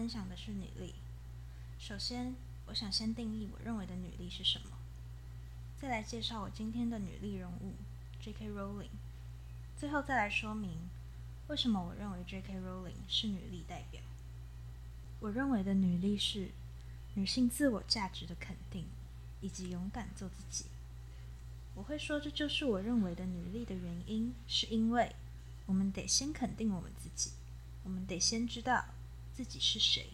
分享的是女力。首先，我想先定义我认为的女力是什么，再来介绍我今天的女力人物 J.K. Rowling，最后再来说明为什么我认为 J.K. Rowling 是女力代表。我认为的女力是女性自我价值的肯定，以及勇敢做自己。我会说这就是我认为的女力的原因，是因为我们得先肯定我们自己，我们得先知道自己是谁。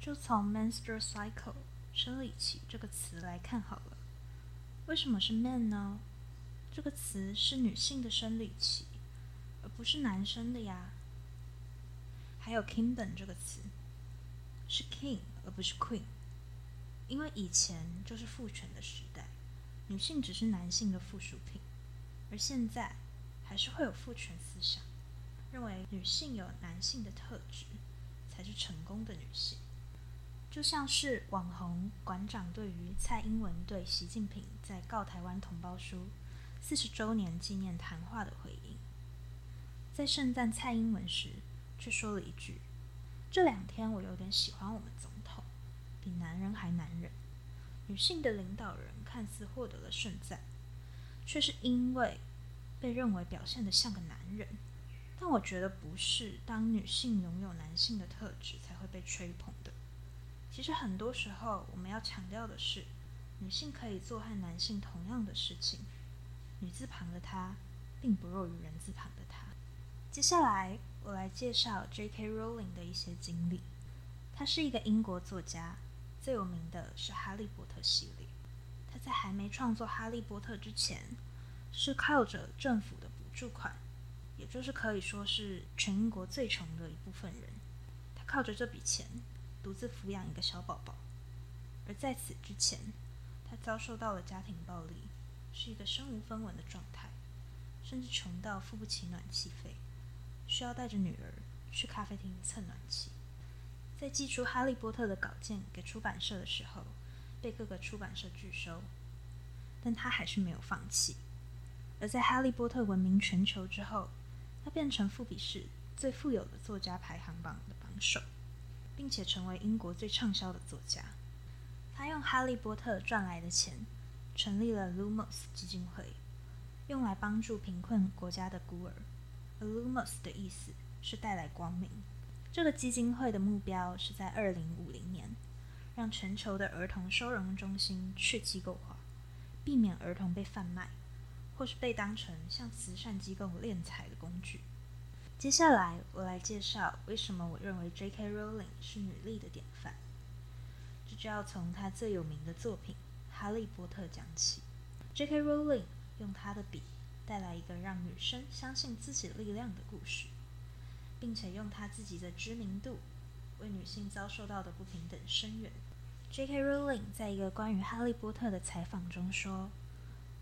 就从 menstrual cycle 生理期这个词来看好了。为什么是 man 呢？这个词是女性的生理期，而不是男生的呀。还有 kingdom 这个词是 king 而不是 queen，因为以前就是父权的时代，女性只是男性的附属品，而现在还是会有父权思想，认为女性有男性的特质才是成功的女性。就像是网红馆长对于蔡英文对习近平在告台湾同胞书四十周年纪念谈话的回应，在盛赞蔡英文时，却说了一句：“这两天我有点喜欢我们总统，比男人还男人。”女性的领导人看似获得了盛赞，却是因为被认为表现得像个男人。但我觉得不是，当女性拥有男性的特质，才会被吹捧的。其实很多时候，我们要强调的是，女性可以做和男性同样的事情。女字旁的她，并不弱于人字旁的她。接下来，我来介绍 J.K. Rowling 的一些经历。她是一个英国作家，最有名的是《哈利波特》系列。她在还没创作《哈利波特》之前，是靠着政府的补助款，也就是可以说是全英国最穷的一部分人。他靠着这笔钱。独自抚养一个小宝宝，而在此之前，他遭受到了家庭暴力，是一个身无分文的状态，甚至穷到付不起暖气费，需要带着女儿去咖啡厅蹭暖气。在寄出《哈利波特》的稿件给出版社的时候，被各个出版社拒收，但他还是没有放弃。而在《哈利波特》闻名全球之后，他变成富比士最富有的作家排行榜的榜首。并且成为英国最畅销的作家。他用《哈利波特》赚来的钱，成立了 Lumos 基金会，用来帮助贫困国家的孤儿。而 Lumos 的意思是带来光明。这个基金会的目标是在二零五零年，让全球的儿童收容中心去机构化，避免儿童被贩卖，或是被当成向慈善机构敛财的工具。接下来，我来介绍为什么我认为 J.K. Rowling 是女力的典范。这就要从她最有名的作品《哈利波特》讲起。J.K. Rowling 用她的笔带来一个让女生相信自己力量的故事，并且用她自己的知名度为女性遭受到的不平等声援。J.K. Rowling 在一个关于哈利波特的采访中说：“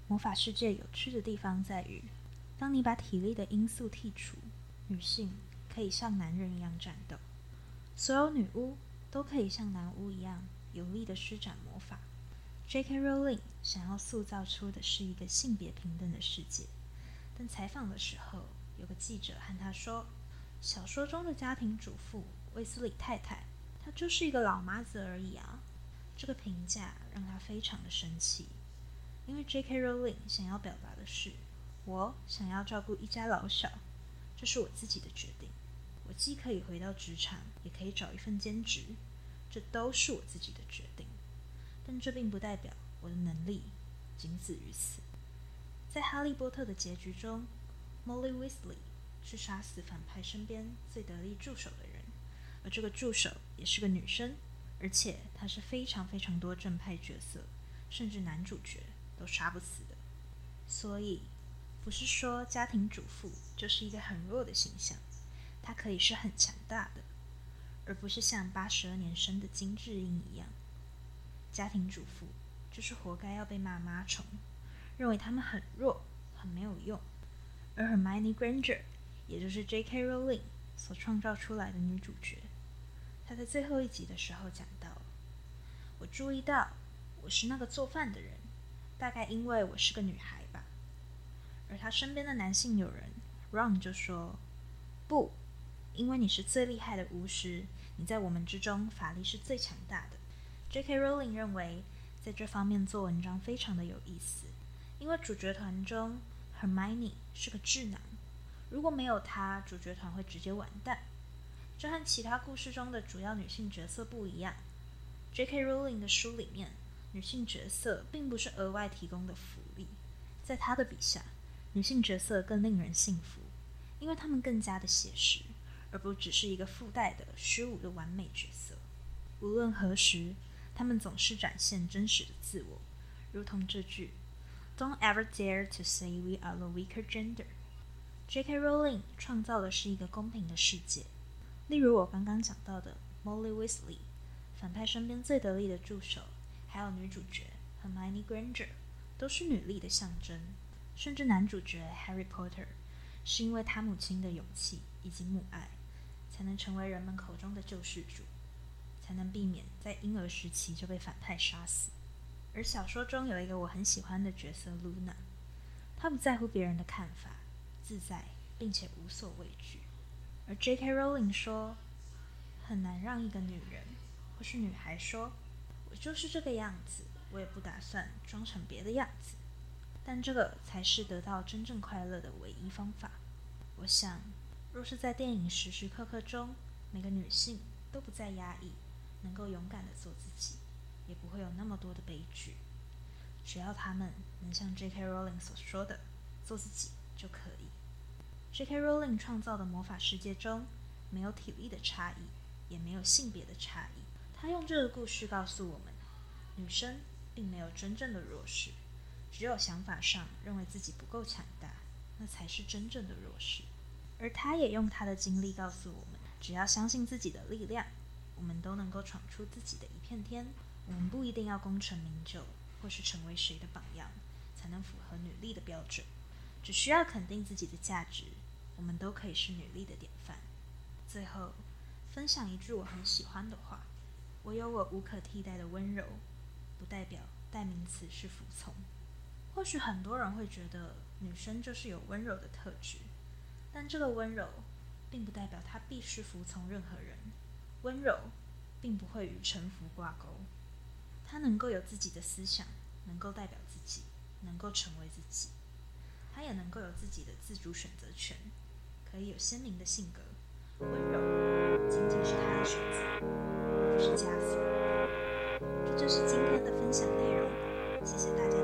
魔法世界有趣的地方在于，当你把体力的因素剔除。”女性可以像男人一样战斗，所有女巫都可以像男巫一样有力的施展魔法。J.K. Rowling 想要塑造出的是一个性别平等的世界，但采访的时候，有个记者和他说：“小说中的家庭主妇威斯里太太，她就是一个老妈子而已啊。”这个评价让他非常的生气，因为 J.K. Rowling 想要表达的是：我想要照顾一家老小。这是我自己的决定，我既可以回到职场，也可以找一份兼职，这都是我自己的决定。但这并不代表我的能力仅止于此。在《哈利波特》的结局中，Molly Weasley 是杀死反派身边最得力助手的人，而这个助手也是个女生，而且她是非常非常多正派角色，甚至男主角都杀不死的。所以。不是说家庭主妇就是一个很弱的形象，她可以是很强大的，而不是像八十二年生的金智英一样。家庭主妇就是活该要被骂妈虫，认为他们很弱、很没有用。而 Hermione Granger，也就是 J.K. Rowling 所创造出来的女主角，她在最后一集的时候讲到：“我注意到我是那个做饭的人，大概因为我是个女孩吧。”而他身边的男性友人 Ron 就说：“不，因为你是最厉害的巫师，你在我们之中法力是最强大的。J.K. Rowling 认为，在这方面做文章非常的有意思，因为主角团中 Hermione 是个智囊，如果没有她，主角团会直接完蛋。这和其他故事中的主要女性角色不一样。J.K. Rowling 的书里面，女性角色并不是额外提供的福利，在她的笔下，女性角色更令人信服，因为她们更加的写实，而不只是一个附带的虚无的完美角色。无论何时，她们总是展现真实的自我，如同这句：“Don't ever dare to say we are the weaker gender。” J.K. Rowling 创造的是一个公平的世界。例如我刚刚讲到的 Molly Weasley，反派身边最得力的助手，还有女主角 Hermione Granger，都是女力的象征。甚至男主角 Harry Potter，是因为他母亲的勇气以及母爱，才能成为人们口中的救世主，才能避免在婴儿时期就被反派杀死。而小说中有一个我很喜欢的角色 Luna，她不在乎别人的看法，自在并且无所畏惧。而 J.K. Rowling 说，很难让一个女人或是女孩说：“我就是这个样子，我也不打算装成别的样子。”但这个才是得到真正快乐的唯一方法。我想，若是在电影时时刻刻中，每个女性都不再压抑，能够勇敢的做自己，也不会有那么多的悲剧。只要她们能像 J.K. Rowling 所说的，做自己就可以。J.K. Rowling 创造的魔法世界中，没有体力的差异，也没有性别的差异。他用这个故事告诉我们，女生并没有真正的弱势，只有想法上认为自己不够强大，那才是真正的弱势。而他也用他的经历告诉我们，只要相信自己的力量，我们都能够闯出自己的一片天。我们不一定要功成名就，或是成为谁的榜样，才能符合女力的标准。只需要肯定自己的价值，我们都可以是女力的典范。最后，分享一句我很喜欢的话：“我有我无可替代的温柔，不代表代名词是服从。”或许很多人会觉得女生就是有温柔的特质，但这个温柔并不代表她必须服从任何人。温柔并不会与臣服挂钩，她能够有自己的思想，能够代表自己，能够成为自己。她也能够有自己的自主选择权，可以有鲜明的性格，温柔仅仅是他的选择不是枷锁。这就是今天的分享内容谢谢大家